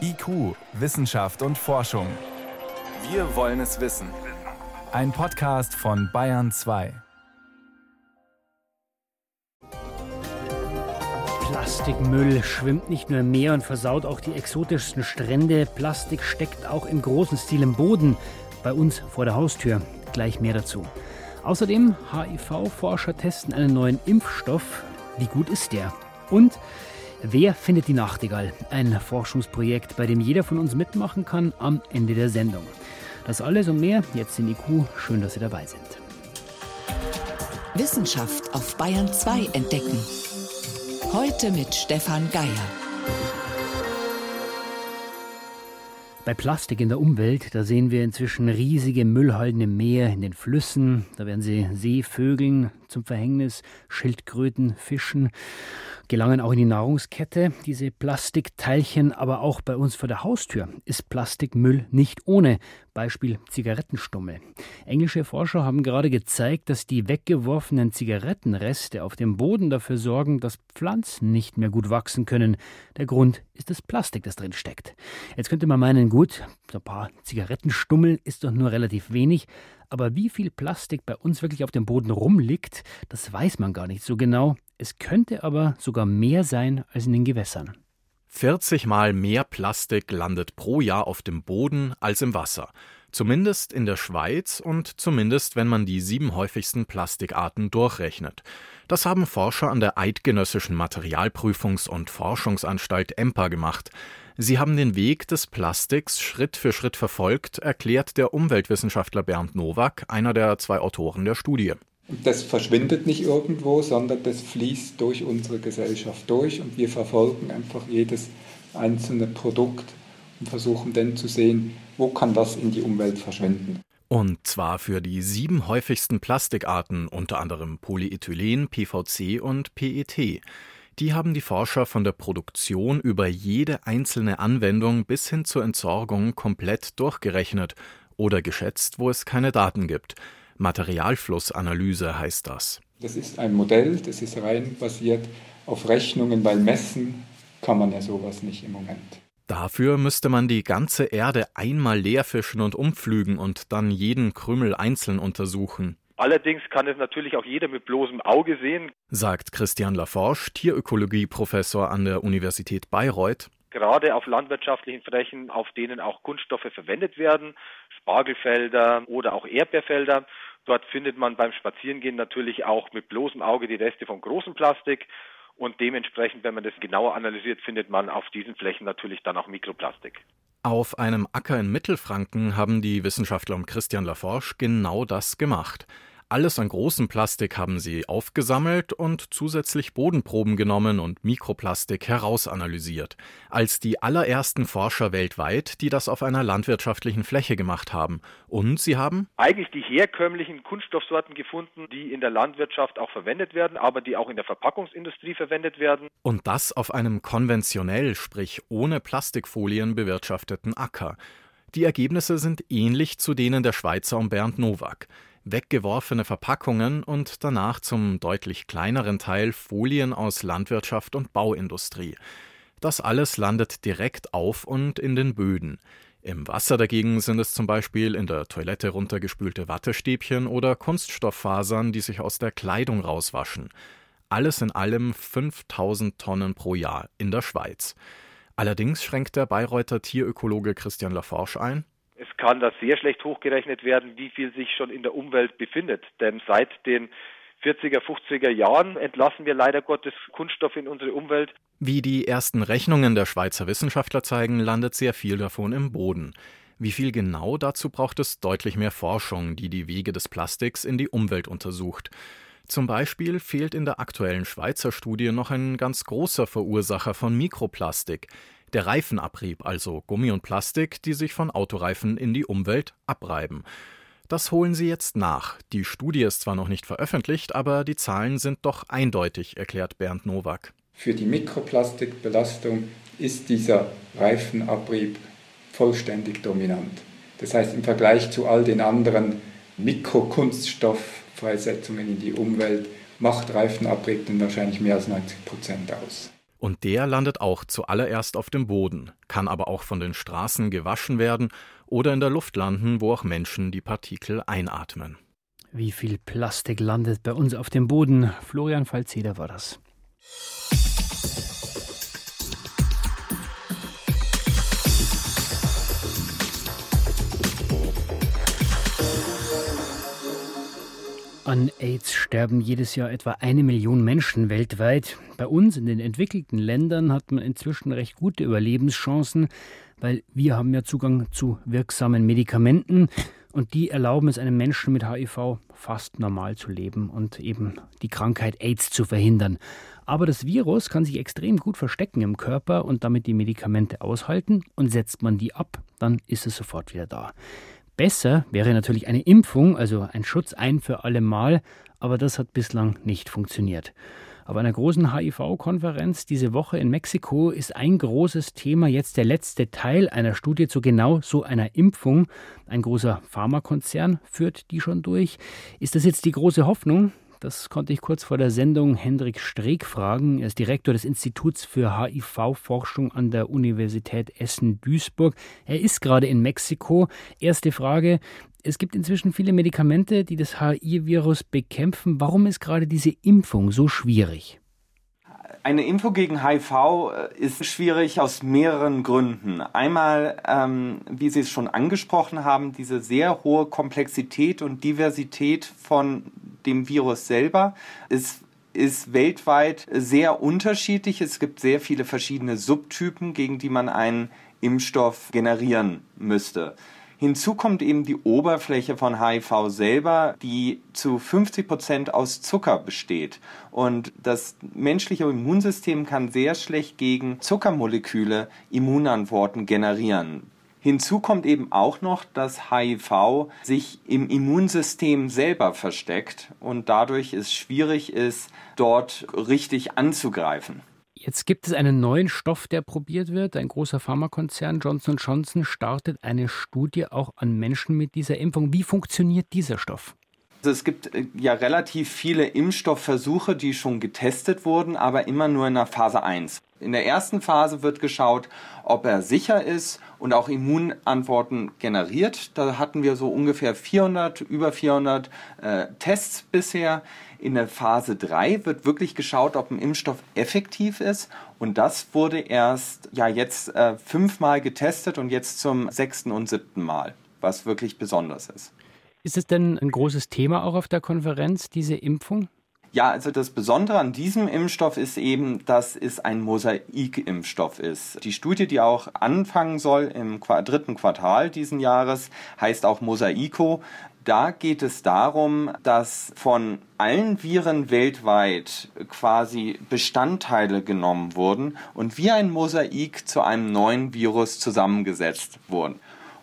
IQ, Wissenschaft und Forschung. Wir wollen es wissen. Ein Podcast von Bayern 2. Plastikmüll schwimmt nicht nur im Meer und versaut auch die exotischsten Strände. Plastik steckt auch im großen Stil im Boden, bei uns vor der Haustür. Gleich mehr dazu. Außerdem, HIV-Forscher testen einen neuen Impfstoff. Wie gut ist der? Und Wer findet die Nachtigall? Ein Forschungsprojekt, bei dem jeder von uns mitmachen kann am Ende der Sendung. Das alles und mehr jetzt in IQ. Schön, dass Sie dabei sind. Wissenschaft auf Bayern 2 entdecken. Heute mit Stefan Geier. Bei Plastik in der Umwelt, da sehen wir inzwischen riesige Müllhalden im Meer, in den Flüssen. Da werden sie Seevögeln zum Verhängnis, Schildkröten, Fischen gelangen auch in die Nahrungskette, diese Plastikteilchen, aber auch bei uns vor der Haustür ist Plastikmüll nicht ohne. Beispiel Zigarettenstummel. Englische Forscher haben gerade gezeigt, dass die weggeworfenen Zigarettenreste auf dem Boden dafür sorgen, dass Pflanzen nicht mehr gut wachsen können. Der Grund ist das Plastik, das drin steckt. Jetzt könnte man meinen, gut, ein paar Zigarettenstummel ist doch nur relativ wenig, aber wie viel Plastik bei uns wirklich auf dem Boden rumliegt, das weiß man gar nicht so genau. Es könnte aber sogar mehr sein als in den Gewässern. 40 Mal mehr Plastik landet pro Jahr auf dem Boden als im Wasser. Zumindest in der Schweiz und zumindest, wenn man die sieben häufigsten Plastikarten durchrechnet. Das haben Forscher an der Eidgenössischen Materialprüfungs- und Forschungsanstalt EMPA gemacht. Sie haben den Weg des Plastiks Schritt für Schritt verfolgt, erklärt der Umweltwissenschaftler Bernd Nowak, einer der zwei Autoren der Studie. Das verschwindet nicht irgendwo, sondern das fließt durch unsere Gesellschaft durch und wir verfolgen einfach jedes einzelne Produkt und versuchen dann zu sehen, wo kann das in die Umwelt verschwinden. Und zwar für die sieben häufigsten Plastikarten, unter anderem Polyethylen, PVC und PET. Die haben die Forscher von der Produktion über jede einzelne Anwendung bis hin zur Entsorgung komplett durchgerechnet oder geschätzt, wo es keine Daten gibt. Materialflussanalyse heißt das. Das ist ein Modell, das ist rein basiert auf Rechnungen, weil messen kann man ja sowas nicht im Moment. Dafür müsste man die ganze Erde einmal leerfischen und umpflügen und dann jeden Krümel einzeln untersuchen. Allerdings kann es natürlich auch jeder mit bloßem Auge sehen, sagt Christian Laforge, Tierökologie-Professor an der Universität Bayreuth. Gerade auf landwirtschaftlichen Flächen, auf denen auch Kunststoffe verwendet werden, Spargelfelder oder auch Erdbeerfelder. Dort findet man beim Spazierengehen natürlich auch mit bloßem Auge die Reste von großem Plastik. Und dementsprechend, wenn man das genauer analysiert, findet man auf diesen Flächen natürlich dann auch Mikroplastik. Auf einem Acker in Mittelfranken haben die Wissenschaftler um Christian Laforge genau das gemacht. Alles an großem Plastik haben sie aufgesammelt und zusätzlich Bodenproben genommen und Mikroplastik herausanalysiert. Als die allerersten Forscher weltweit, die das auf einer landwirtschaftlichen Fläche gemacht haben. Und sie haben eigentlich die herkömmlichen Kunststoffsorten gefunden, die in der Landwirtschaft auch verwendet werden, aber die auch in der Verpackungsindustrie verwendet werden. Und das auf einem konventionell, sprich ohne Plastikfolien bewirtschafteten Acker. Die Ergebnisse sind ähnlich zu denen der Schweizer um Bernd Nowak weggeworfene Verpackungen und danach zum deutlich kleineren Teil Folien aus Landwirtschaft und Bauindustrie. Das alles landet direkt auf und in den Böden. Im Wasser dagegen sind es zum Beispiel in der Toilette runtergespülte Wattestäbchen oder Kunststofffasern, die sich aus der Kleidung rauswaschen. Alles in allem 5000 Tonnen pro Jahr in der Schweiz. Allerdings schränkt der Bayreuther Tierökologe Christian Laforge ein, es kann da sehr schlecht hochgerechnet werden, wie viel sich schon in der Umwelt befindet. Denn seit den 40er, 50er Jahren entlassen wir leider Gottes Kunststoff in unsere Umwelt. Wie die ersten Rechnungen der Schweizer Wissenschaftler zeigen, landet sehr viel davon im Boden. Wie viel genau dazu braucht es deutlich mehr Forschung, die die Wege des Plastiks in die Umwelt untersucht. Zum Beispiel fehlt in der aktuellen Schweizer Studie noch ein ganz großer Verursacher von Mikroplastik, der Reifenabrieb, also Gummi und Plastik, die sich von Autoreifen in die Umwelt abreiben. Das holen sie jetzt nach. Die Studie ist zwar noch nicht veröffentlicht, aber die Zahlen sind doch eindeutig, erklärt Bernd Nowak. Für die Mikroplastikbelastung ist dieser Reifenabrieb vollständig dominant. Das heißt, im Vergleich zu all den anderen Mikrokunststofffreisetzungen in die Umwelt macht Reifenabrieb dann wahrscheinlich mehr als 90 Prozent aus. Und der landet auch zuallererst auf dem Boden, kann aber auch von den Straßen gewaschen werden oder in der Luft landen, wo auch Menschen die Partikel einatmen. Wie viel Plastik landet bei uns auf dem Boden? Florian Falzeder war das. An AIDS sterben jedes Jahr etwa eine Million Menschen weltweit. Bei uns in den entwickelten Ländern hat man inzwischen recht gute Überlebenschancen, weil wir haben ja Zugang zu wirksamen Medikamenten und die erlauben es einem Menschen mit HIV fast normal zu leben und eben die Krankheit AIDS zu verhindern. Aber das Virus kann sich extrem gut verstecken im Körper und damit die Medikamente aushalten und setzt man die ab, dann ist es sofort wieder da. Besser wäre natürlich eine Impfung, also ein Schutz ein für alle Mal, aber das hat bislang nicht funktioniert. Auf einer großen HIV-Konferenz diese Woche in Mexiko ist ein großes Thema jetzt der letzte Teil einer Studie zu genau so einer Impfung. Ein großer Pharmakonzern führt die schon durch. Ist das jetzt die große Hoffnung? Das konnte ich kurz vor der Sendung Hendrik Streeck fragen. Er ist Direktor des Instituts für HIV-Forschung an der Universität Essen-Duisburg. Er ist gerade in Mexiko. Erste Frage. Es gibt inzwischen viele Medikamente, die das HIV-Virus bekämpfen. Warum ist gerade diese Impfung so schwierig? Eine Impfung gegen HIV äh, ist schwierig aus mehreren Gründen. Einmal, ähm, wie Sie es schon angesprochen haben, diese sehr hohe Komplexität und Diversität von dem Virus selber ist ist weltweit sehr unterschiedlich. Es gibt sehr viele verschiedene Subtypen, gegen die man einen Impfstoff generieren müsste. Hinzu kommt eben die Oberfläche von HIV selber, die zu 50 Prozent aus Zucker besteht. Und das menschliche Immunsystem kann sehr schlecht gegen Zuckermoleküle Immunantworten generieren. Hinzu kommt eben auch noch, dass HIV sich im Immunsystem selber versteckt und dadurch es schwierig ist, dort richtig anzugreifen. Jetzt gibt es einen neuen Stoff, der probiert wird. Ein großer Pharmakonzern Johnson Johnson startet eine Studie auch an Menschen mit dieser Impfung. Wie funktioniert dieser Stoff? Also es gibt äh, ja relativ viele Impfstoffversuche, die schon getestet wurden, aber immer nur in der Phase 1. In der ersten Phase wird geschaut, ob er sicher ist und auch Immunantworten generiert. Da hatten wir so ungefähr 400, über 400 äh, Tests bisher. In der Phase 3 wird wirklich geschaut, ob ein Impfstoff effektiv ist. Und das wurde erst ja jetzt äh, fünfmal getestet und jetzt zum sechsten und siebten Mal, was wirklich besonders ist. Ist es denn ein großes Thema auch auf der Konferenz, diese Impfung? Ja, also das Besondere an diesem Impfstoff ist eben, dass es ein Mosaik-Impfstoff ist. Die Studie, die auch anfangen soll im dritten Quartal diesen Jahres, heißt auch Mosaico. Da geht es darum, dass von allen Viren weltweit quasi Bestandteile genommen wurden und wie ein Mosaik zu einem neuen Virus zusammengesetzt wurden.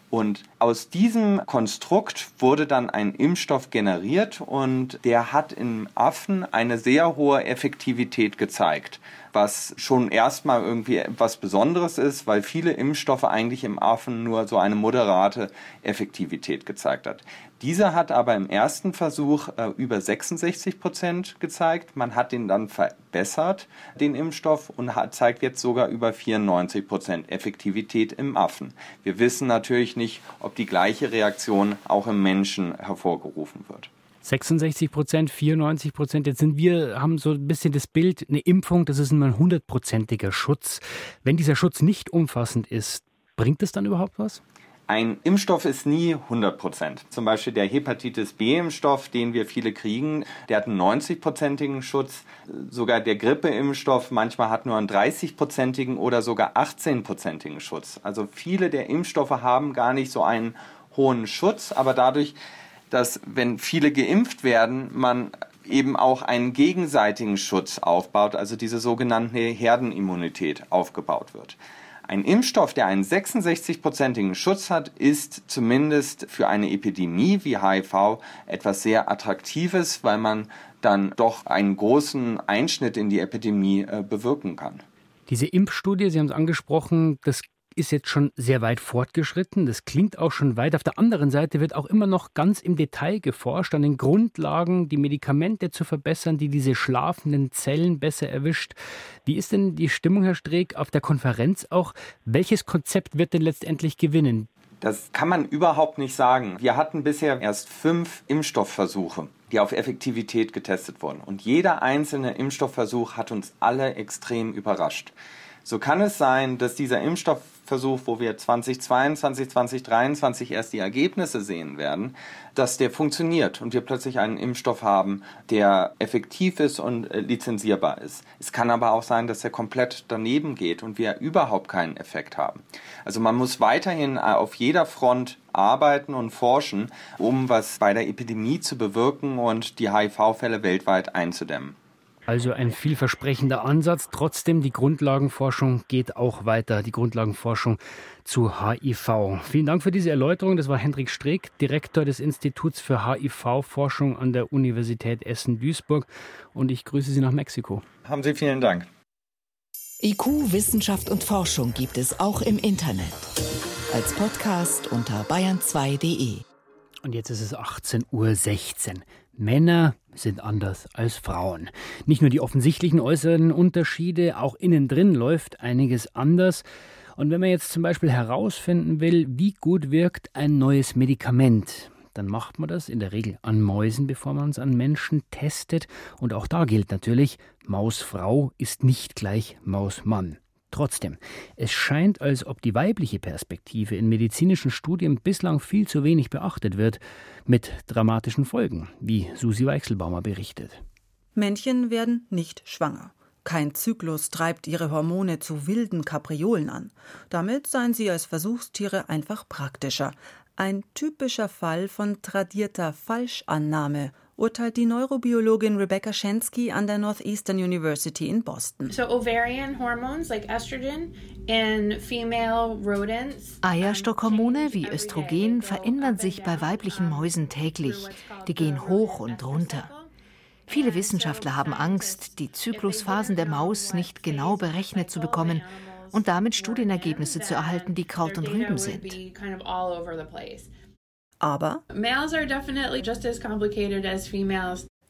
Und aus diesem Konstrukt wurde dann ein Impfstoff generiert und der hat im Affen eine sehr hohe Effektivität gezeigt, was schon erstmal irgendwie etwas Besonderes ist, weil viele Impfstoffe eigentlich im Affen nur so eine moderate Effektivität gezeigt hat. Dieser hat aber im ersten Versuch äh, über 66 Prozent gezeigt. Man hat den dann verbessert, den Impfstoff, und hat, zeigt jetzt sogar über 94 Prozent Effektivität im Affen. Wir wissen natürlich nicht, ob die gleiche Reaktion auch im Menschen hervorgerufen wird. 66 Prozent, 94 Prozent. Jetzt sind wir, haben so ein bisschen das Bild, eine Impfung, das ist ein hundertprozentiger Schutz. Wenn dieser Schutz nicht umfassend ist, bringt es dann überhaupt was? Ein Impfstoff ist nie 100 Prozent. Zum Beispiel der Hepatitis B-Impfstoff, den wir viele kriegen, der hat einen 90-prozentigen Schutz. Sogar der Grippeimpfstoff manchmal hat nur einen 30-prozentigen oder sogar 18-prozentigen Schutz. Also viele der Impfstoffe haben gar nicht so einen hohen Schutz, aber dadurch, dass wenn viele geimpft werden, man eben auch einen gegenseitigen Schutz aufbaut, also diese sogenannte Herdenimmunität aufgebaut wird. Ein Impfstoff, der einen 66-prozentigen Schutz hat, ist zumindest für eine Epidemie wie HIV etwas sehr Attraktives, weil man dann doch einen großen Einschnitt in die Epidemie äh, bewirken kann. Diese Impfstudie, Sie haben es angesprochen, das ist jetzt schon sehr weit fortgeschritten. Das klingt auch schon weit. Auf der anderen Seite wird auch immer noch ganz im Detail geforscht an den Grundlagen, die Medikamente zu verbessern, die diese schlafenden Zellen besser erwischt. Wie ist denn die Stimmung, Herr Streeck, auf der Konferenz auch? Welches Konzept wird denn letztendlich gewinnen? Das kann man überhaupt nicht sagen. Wir hatten bisher erst fünf Impfstoffversuche, die auf Effektivität getestet wurden. Und jeder einzelne Impfstoffversuch hat uns alle extrem überrascht. So kann es sein, dass dieser Impfstoffversuch, wo wir 2022, 2023 erst die Ergebnisse sehen werden, dass der funktioniert und wir plötzlich einen Impfstoff haben, der effektiv ist und äh, lizenzierbar ist. Es kann aber auch sein, dass er komplett daneben geht und wir überhaupt keinen Effekt haben. Also man muss weiterhin äh, auf jeder Front arbeiten und forschen, um was bei der Epidemie zu bewirken und die HIV-Fälle weltweit einzudämmen. Also ein vielversprechender Ansatz. Trotzdem, die Grundlagenforschung geht auch weiter. Die Grundlagenforschung zu HIV. Vielen Dank für diese Erläuterung. Das war Hendrik Streeck, Direktor des Instituts für HIV-Forschung an der Universität Essen-Duisburg. Und ich grüße Sie nach Mexiko. Haben Sie vielen Dank. IQ, Wissenschaft und Forschung gibt es auch im Internet. Als Podcast unter bayern2.de. Und jetzt ist es 18.16 Uhr. Männer sind anders als Frauen. Nicht nur die offensichtlichen äußeren Unterschiede, auch innen drin läuft einiges anders. Und wenn man jetzt zum Beispiel herausfinden will, wie gut wirkt ein neues Medikament, dann macht man das in der Regel an Mäusen, bevor man es an Menschen testet. Und auch da gilt natürlich, Mausfrau ist nicht gleich Mausmann. Trotzdem, es scheint, als ob die weibliche Perspektive in medizinischen Studien bislang viel zu wenig beachtet wird, mit dramatischen Folgen, wie Susi Weichselbaumer berichtet. Männchen werden nicht schwanger. Kein Zyklus treibt ihre Hormone zu wilden Kapriolen an. Damit seien sie als Versuchstiere einfach praktischer. Ein typischer Fall von tradierter Falschannahme urteilt die Neurobiologin Rebecca Shensky an der Northeastern University in Boston. So ovarian hormones like estrogen in female rodents. Eierstockhormone wie Östrogen verändern sich bei weiblichen Mäusen täglich. Die gehen hoch und runter. Viele Wissenschaftler haben Angst, die Zyklusphasen der Maus nicht genau berechnet zu bekommen und damit Studienergebnisse zu erhalten, die Kraut und Rüben sind. Aber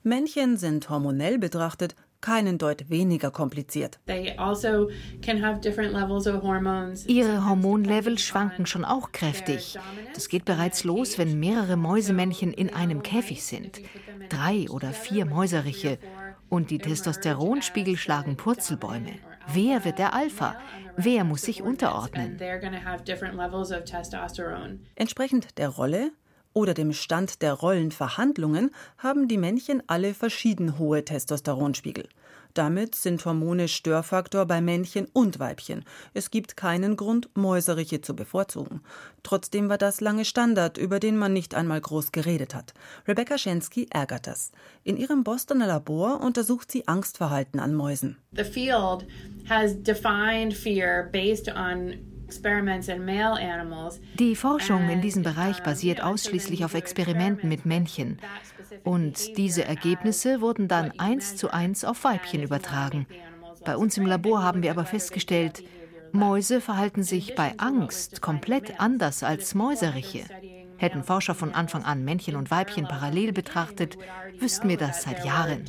Männchen sind hormonell betrachtet keinen Deut weniger kompliziert. Also Ihre Hormonlevel schwanken schon auch kräftig. Das geht bereits los, wenn mehrere Mäusemännchen in einem Käfig sind. Drei oder vier Mäuseriche. Und die Testosteronspiegel schlagen Purzelbäume. Wer wird der Alpha? Wer muss sich unterordnen? Entsprechend der Rolle oder dem Stand der Rollenverhandlungen haben die Männchen alle verschieden hohe Testosteronspiegel. Damit sind Hormone Störfaktor bei Männchen und Weibchen. Es gibt keinen Grund, Mäuseriche zu bevorzugen. Trotzdem war das lange Standard, über den man nicht einmal groß geredet hat. Rebecca Schensky ärgert das. In ihrem Bostoner Labor untersucht sie Angstverhalten an Mäusen. The field has defined fear based on die Forschung in diesem Bereich basiert ausschließlich auf Experimenten mit Männchen. Und diese Ergebnisse wurden dann eins zu eins auf Weibchen übertragen. Bei uns im Labor haben wir aber festgestellt, Mäuse verhalten sich bei Angst komplett anders als Mäuseriche. Hätten Forscher von Anfang an Männchen und Weibchen parallel betrachtet, wüssten wir das seit Jahren.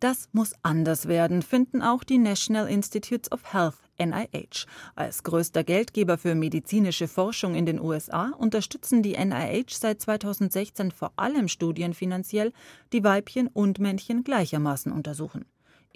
Das muss anders werden, finden auch die National Institutes of Health NIH. Als größter Geldgeber für medizinische Forschung in den USA unterstützen die NIH seit 2016 vor allem Studien finanziell, die Weibchen und Männchen gleichermaßen untersuchen.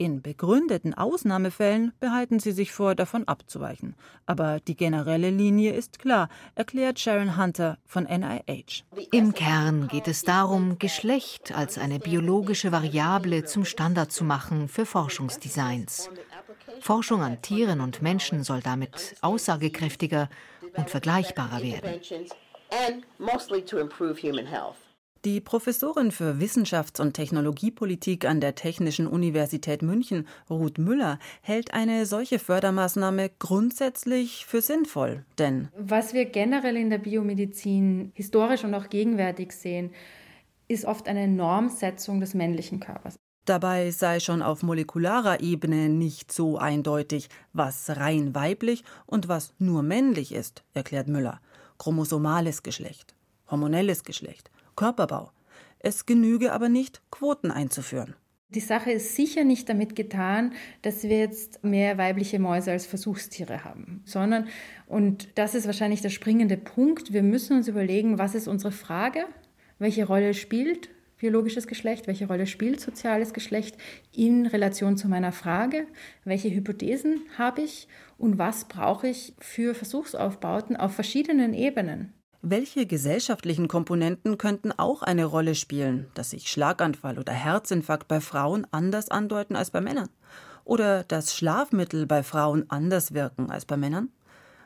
In begründeten Ausnahmefällen behalten sie sich vor, davon abzuweichen. Aber die generelle Linie ist klar, erklärt Sharon Hunter von NIH. Im Kern geht es darum, Geschlecht als eine biologische Variable zum Standard zu machen für Forschungsdesigns. Forschung an Tieren und Menschen soll damit aussagekräftiger und vergleichbarer werden. Die Professorin für Wissenschafts- und Technologiepolitik an der Technischen Universität München, Ruth Müller, hält eine solche Fördermaßnahme grundsätzlich für sinnvoll. Denn was wir generell in der Biomedizin historisch und auch gegenwärtig sehen, ist oft eine Normsetzung des männlichen Körpers. Dabei sei schon auf molekularer Ebene nicht so eindeutig, was rein weiblich und was nur männlich ist, erklärt Müller. Chromosomales Geschlecht, hormonelles Geschlecht, Körperbau. Es genüge aber nicht, Quoten einzuführen. Die Sache ist sicher nicht damit getan, dass wir jetzt mehr weibliche Mäuse als Versuchstiere haben, sondern, und das ist wahrscheinlich der springende Punkt, wir müssen uns überlegen, was ist unsere Frage, welche Rolle spielt biologisches Geschlecht, welche Rolle spielt soziales Geschlecht in Relation zu meiner Frage, welche Hypothesen habe ich und was brauche ich für Versuchsaufbauten auf verschiedenen Ebenen. Welche gesellschaftlichen Komponenten könnten auch eine Rolle spielen, dass sich Schlaganfall oder Herzinfarkt bei Frauen anders andeuten als bei Männern? Oder dass Schlafmittel bei Frauen anders wirken als bei Männern?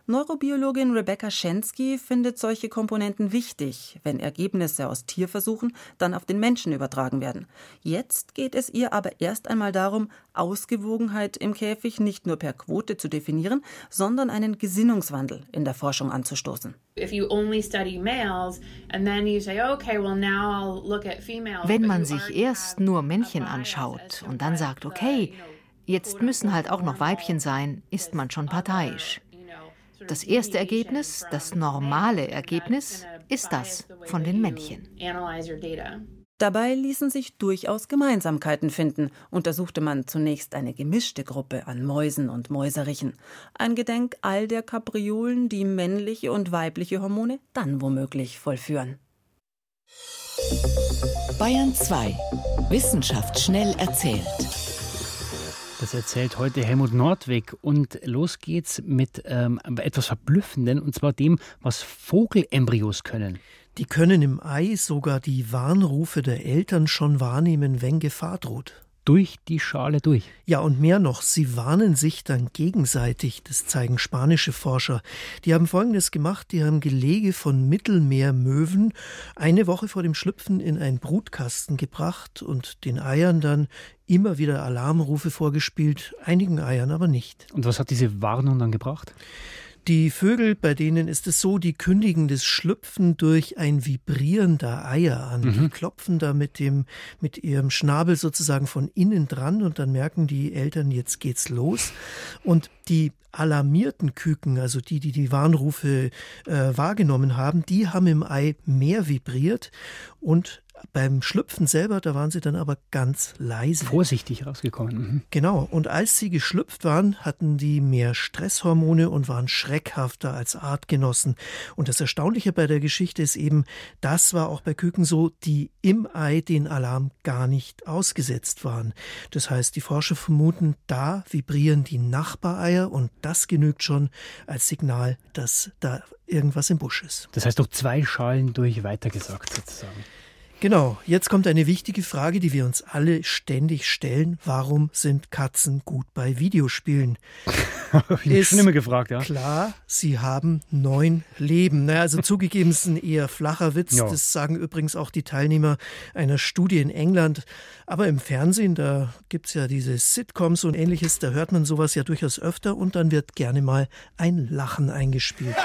Neurobiologin Rebecca Schensky findet solche Komponenten wichtig, wenn Ergebnisse aus Tierversuchen dann auf den Menschen übertragen werden. Jetzt geht es ihr aber erst einmal darum, Ausgewogenheit im Käfig nicht nur per Quote zu definieren, sondern einen Gesinnungswandel in der Forschung anzustoßen. Wenn man sich erst nur Männchen anschaut und dann sagt, okay, jetzt müssen halt auch noch Weibchen sein, ist man schon parteiisch. Das erste Ergebnis, das normale Ergebnis, ist das von den Männchen. Dabei ließen sich durchaus Gemeinsamkeiten finden, untersuchte man zunächst eine gemischte Gruppe an Mäusen und Mäuserichen. Ein Gedenk all der Kapriolen, die männliche und weibliche Hormone dann womöglich vollführen. Bayern 2. Wissenschaft schnell erzählt. Das erzählt heute Helmut Nordwig. Und los geht's mit ähm, etwas Verblüffenden, und zwar dem, was Vogelembryos können. Die können im Ei sogar die Warnrufe der Eltern schon wahrnehmen, wenn Gefahr droht durch die Schale durch. Ja, und mehr noch, sie warnen sich dann gegenseitig, das zeigen spanische Forscher. Die haben Folgendes gemacht, die haben Gelege von Mittelmeermöwen eine Woche vor dem Schlüpfen in einen Brutkasten gebracht und den Eiern dann immer wieder Alarmrufe vorgespielt, einigen Eiern aber nicht. Und was hat diese Warnung dann gebracht? Die Vögel, bei denen ist es so, die kündigen das Schlüpfen durch ein Vibrieren der Eier an. Mhm. Die klopfen da mit dem, mit ihrem Schnabel sozusagen von innen dran und dann merken die Eltern, jetzt geht's los. Und die alarmierten Küken, also die, die die Warnrufe äh, wahrgenommen haben, die haben im Ei mehr vibriert und beim Schlüpfen selber, da waren sie dann aber ganz leise. Vorsichtig rausgekommen. Mhm. Genau. Und als sie geschlüpft waren, hatten die mehr Stresshormone und waren schreckhafter als Artgenossen. Und das Erstaunliche bei der Geschichte ist eben, das war auch bei Küken so, die im Ei den Alarm gar nicht ausgesetzt waren. Das heißt, die Forscher vermuten, da vibrieren die Nachbareier und das genügt schon als Signal, dass da irgendwas im Busch ist. Das heißt doch zwei Schalen durch weitergesagt sozusagen. Genau, jetzt kommt eine wichtige Frage, die wir uns alle ständig stellen. Warum sind Katzen gut bei Videospielen? ist schon immer gefragt, ja. Klar, sie haben neun Leben. Naja, also zugegeben ist ein eher flacher Witz. Ja. Das sagen übrigens auch die Teilnehmer einer Studie in England. Aber im Fernsehen, da gibt es ja diese Sitcoms und ähnliches, da hört man sowas ja durchaus öfter und dann wird gerne mal ein Lachen eingespielt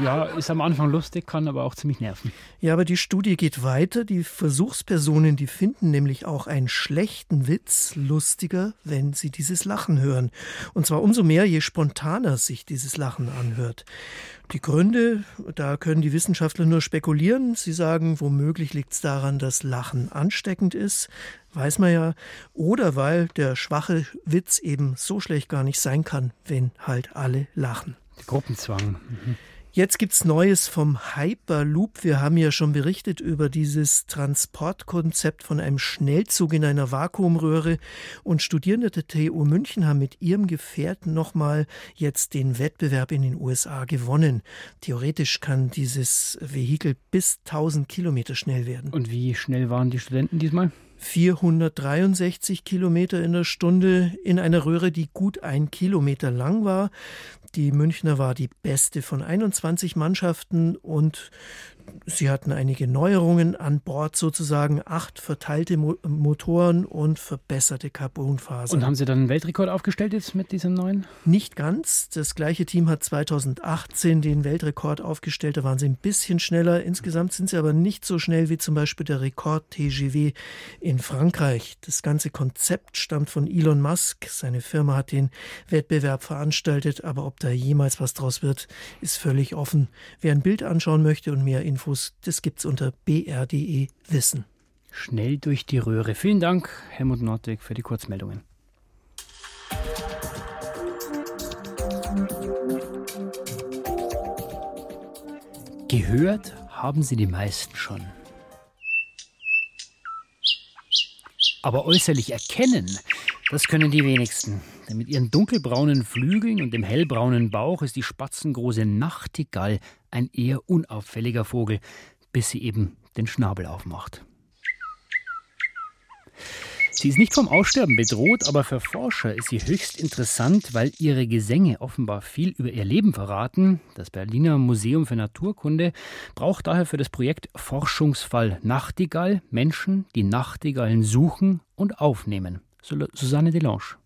ja, ist am Anfang lustig, kann aber auch ziemlich nerven. Ja, aber die Studie geht weiter. Die Versuchspersonen, die finden nämlich auch einen schlechten Witz lustiger, wenn sie dieses Lachen hören. Und zwar umso mehr, je spontaner sich dieses Lachen anhört. Die Gründe, da können die Wissenschaftler nur spekulieren. Sie sagen, womöglich liegt es daran, dass Lachen ansteckend ist, weiß man ja, oder weil der schwache Witz eben so schlecht gar nicht sein kann, wenn halt alle lachen. Gruppenzwang. Mhm. Jetzt gibt's Neues vom Hyperloop. Wir haben ja schon berichtet über dieses Transportkonzept von einem Schnellzug in einer Vakuumröhre. Und Studierende der TU München haben mit ihrem Gefährten nochmal jetzt den Wettbewerb in den USA gewonnen. Theoretisch kann dieses Vehikel bis 1000 Kilometer schnell werden. Und wie schnell waren die Studenten diesmal? 463 Kilometer in der Stunde in einer Röhre, die gut ein Kilometer lang war. Die Münchner war die beste von 21 Mannschaften und Sie hatten einige Neuerungen an Bord sozusagen, acht verteilte Mo Motoren und verbesserte Carbonfasern. Und haben Sie dann einen Weltrekord aufgestellt jetzt mit diesem neuen? Nicht ganz. Das gleiche Team hat 2018 den Weltrekord aufgestellt. Da waren sie ein bisschen schneller. Insgesamt sind sie aber nicht so schnell wie zum Beispiel der Rekord TGW in Frankreich. Das ganze Konzept stammt von Elon Musk. Seine Firma hat den Wettbewerb veranstaltet, aber ob da jemals was draus wird, ist völlig offen. Wer ein Bild anschauen möchte und mehr Infos Infos, das gibt's unter br.de Wissen. Schnell durch die Röhre. Vielen Dank, Helmut Nordwig, für die Kurzmeldungen. Gehört haben Sie die meisten schon. Aber äußerlich erkennen, das können die wenigsten. Denn mit ihren dunkelbraunen Flügeln und dem hellbraunen Bauch ist die spatzengroße Nachtigall ein eher unauffälliger Vogel, bis sie eben den Schnabel aufmacht. Sie ist nicht vom Aussterben bedroht, aber für Forscher ist sie höchst interessant, weil ihre Gesänge offenbar viel über ihr Leben verraten. Das Berliner Museum für Naturkunde braucht daher für das Projekt Forschungsfall Nachtigall Menschen, die Nachtigallen suchen und aufnehmen. Susanne Delange.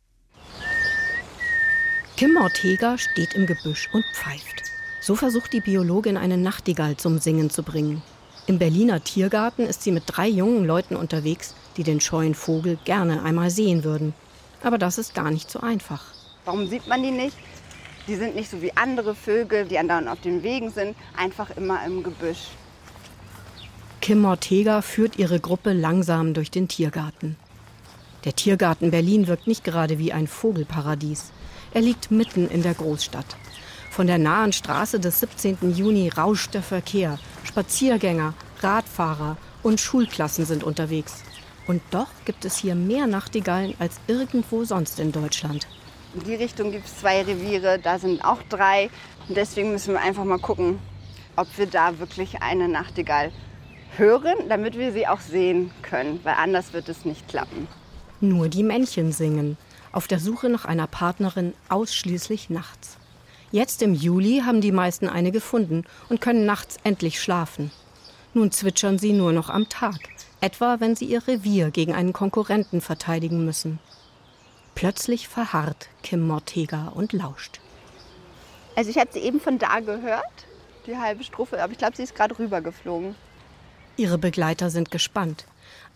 Kim Ortega steht im Gebüsch und pfeift. So versucht die Biologin eine Nachtigall zum Singen zu bringen. Im Berliner Tiergarten ist sie mit drei jungen Leuten unterwegs, die den scheuen Vogel gerne einmal sehen würden. Aber das ist gar nicht so einfach. Warum sieht man die nicht? Die sind nicht so wie andere Vögel, die andauernd auf den Wegen sind, einfach immer im Gebüsch. Kim Ortega führt ihre Gruppe langsam durch den Tiergarten. Der Tiergarten Berlin wirkt nicht gerade wie ein Vogelparadies. Er liegt mitten in der Großstadt. Von der nahen Straße des 17. Juni rauscht der Verkehr. Spaziergänger, Radfahrer und Schulklassen sind unterwegs. Und doch gibt es hier mehr Nachtigallen als irgendwo sonst in Deutschland. In die Richtung gibt es zwei Reviere, da sind auch drei. Und deswegen müssen wir einfach mal gucken, ob wir da wirklich eine Nachtigall hören, damit wir sie auch sehen können, weil anders wird es nicht klappen. Nur die Männchen singen, auf der Suche nach einer Partnerin ausschließlich nachts. Jetzt im Juli haben die meisten eine gefunden und können nachts endlich schlafen. Nun zwitschern sie nur noch am Tag, etwa wenn sie ihr Revier gegen einen Konkurrenten verteidigen müssen. Plötzlich verharrt Kim Mortega und lauscht. Also ich habe sie eben von da gehört, die halbe Strophe, aber ich glaube, sie ist gerade rübergeflogen. Ihre Begleiter sind gespannt.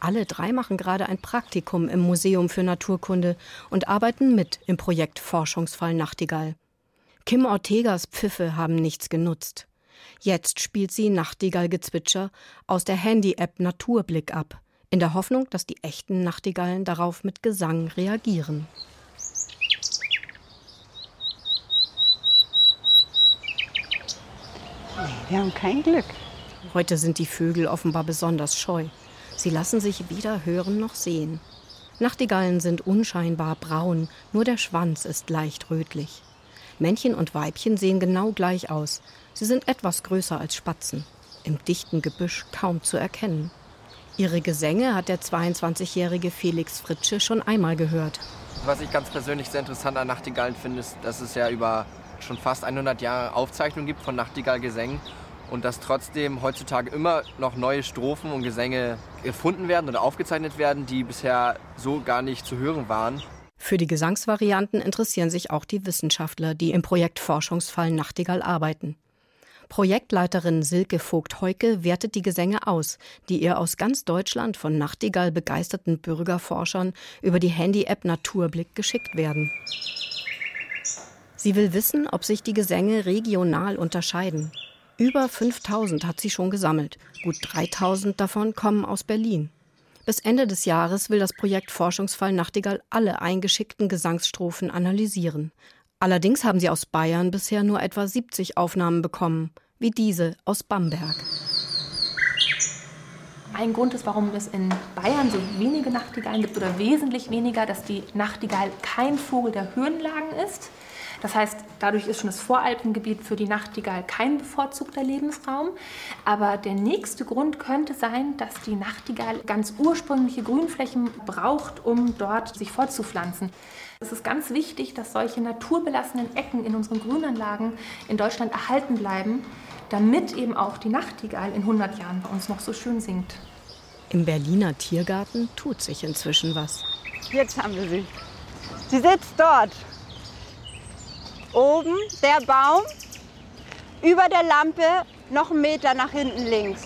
Alle drei machen gerade ein Praktikum im Museum für Naturkunde und arbeiten mit im Projekt Forschungsfall Nachtigall. Kim Ortegas Pfiffe haben nichts genutzt. Jetzt spielt sie Nachtigallgezwitscher aus der Handy-App Naturblick ab, in der Hoffnung, dass die echten Nachtigallen darauf mit Gesang reagieren. Wir haben kein Glück. Heute sind die Vögel offenbar besonders scheu. Sie lassen sich weder hören noch sehen. Nachtigallen sind unscheinbar braun, nur der Schwanz ist leicht rötlich. Männchen und Weibchen sehen genau gleich aus. Sie sind etwas größer als Spatzen, im dichten Gebüsch kaum zu erkennen. Ihre Gesänge hat der 22-jährige Felix Fritsche schon einmal gehört. Was ich ganz persönlich sehr interessant an Nachtigallen finde, ist, dass es ja über schon fast 100 Jahre Aufzeichnungen gibt von Nachtigallgesängen und dass trotzdem heutzutage immer noch neue Strophen und Gesänge erfunden werden oder aufgezeichnet werden, die bisher so gar nicht zu hören waren. Für die Gesangsvarianten interessieren sich auch die Wissenschaftler, die im Projekt Forschungsfall Nachtigall arbeiten. Projektleiterin Silke Vogt-Heuke wertet die Gesänge aus, die ihr aus ganz Deutschland von Nachtigall begeisterten Bürgerforschern über die Handy-App Naturblick geschickt werden. Sie will wissen, ob sich die Gesänge regional unterscheiden. Über 5000 hat sie schon gesammelt. Gut 3000 davon kommen aus Berlin. Bis Ende des Jahres will das Projekt Forschungsfall Nachtigall alle eingeschickten Gesangsstrophen analysieren. Allerdings haben sie aus Bayern bisher nur etwa 70 Aufnahmen bekommen, wie diese aus Bamberg. Ein Grund ist, warum es in Bayern so wenige Nachtigallen gibt oder wesentlich weniger, dass die Nachtigall kein Vogel der Höhenlagen ist. Das heißt, dadurch ist schon das Voralpengebiet für die Nachtigall kein bevorzugter Lebensraum. Aber der nächste Grund könnte sein, dass die Nachtigall ganz ursprüngliche Grünflächen braucht, um dort sich fortzupflanzen. Es ist ganz wichtig, dass solche naturbelassenen Ecken in unseren Grünanlagen in Deutschland erhalten bleiben, damit eben auch die Nachtigall in 100 Jahren bei uns noch so schön singt. Im Berliner Tiergarten tut sich inzwischen was. Jetzt haben wir sie. Sie sitzt dort. Oben der Baum, über der Lampe noch einen Meter nach hinten links.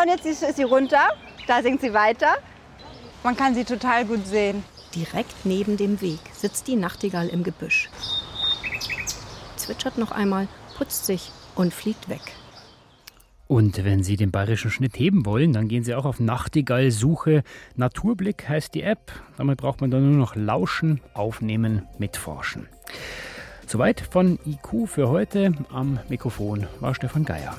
Und jetzt ist sie runter, da singt sie weiter. Man kann sie total gut sehen. Direkt neben dem Weg sitzt die Nachtigall im Gebüsch. Zwitschert noch einmal, putzt sich und fliegt weg. Und wenn Sie den bayerischen Schnitt heben wollen, dann gehen Sie auch auf Nachtigall-Suche. Naturblick heißt die App. Damit braucht man dann nur noch lauschen, aufnehmen, mitforschen. Soweit von IQ für heute. Am Mikrofon war Stefan Geier.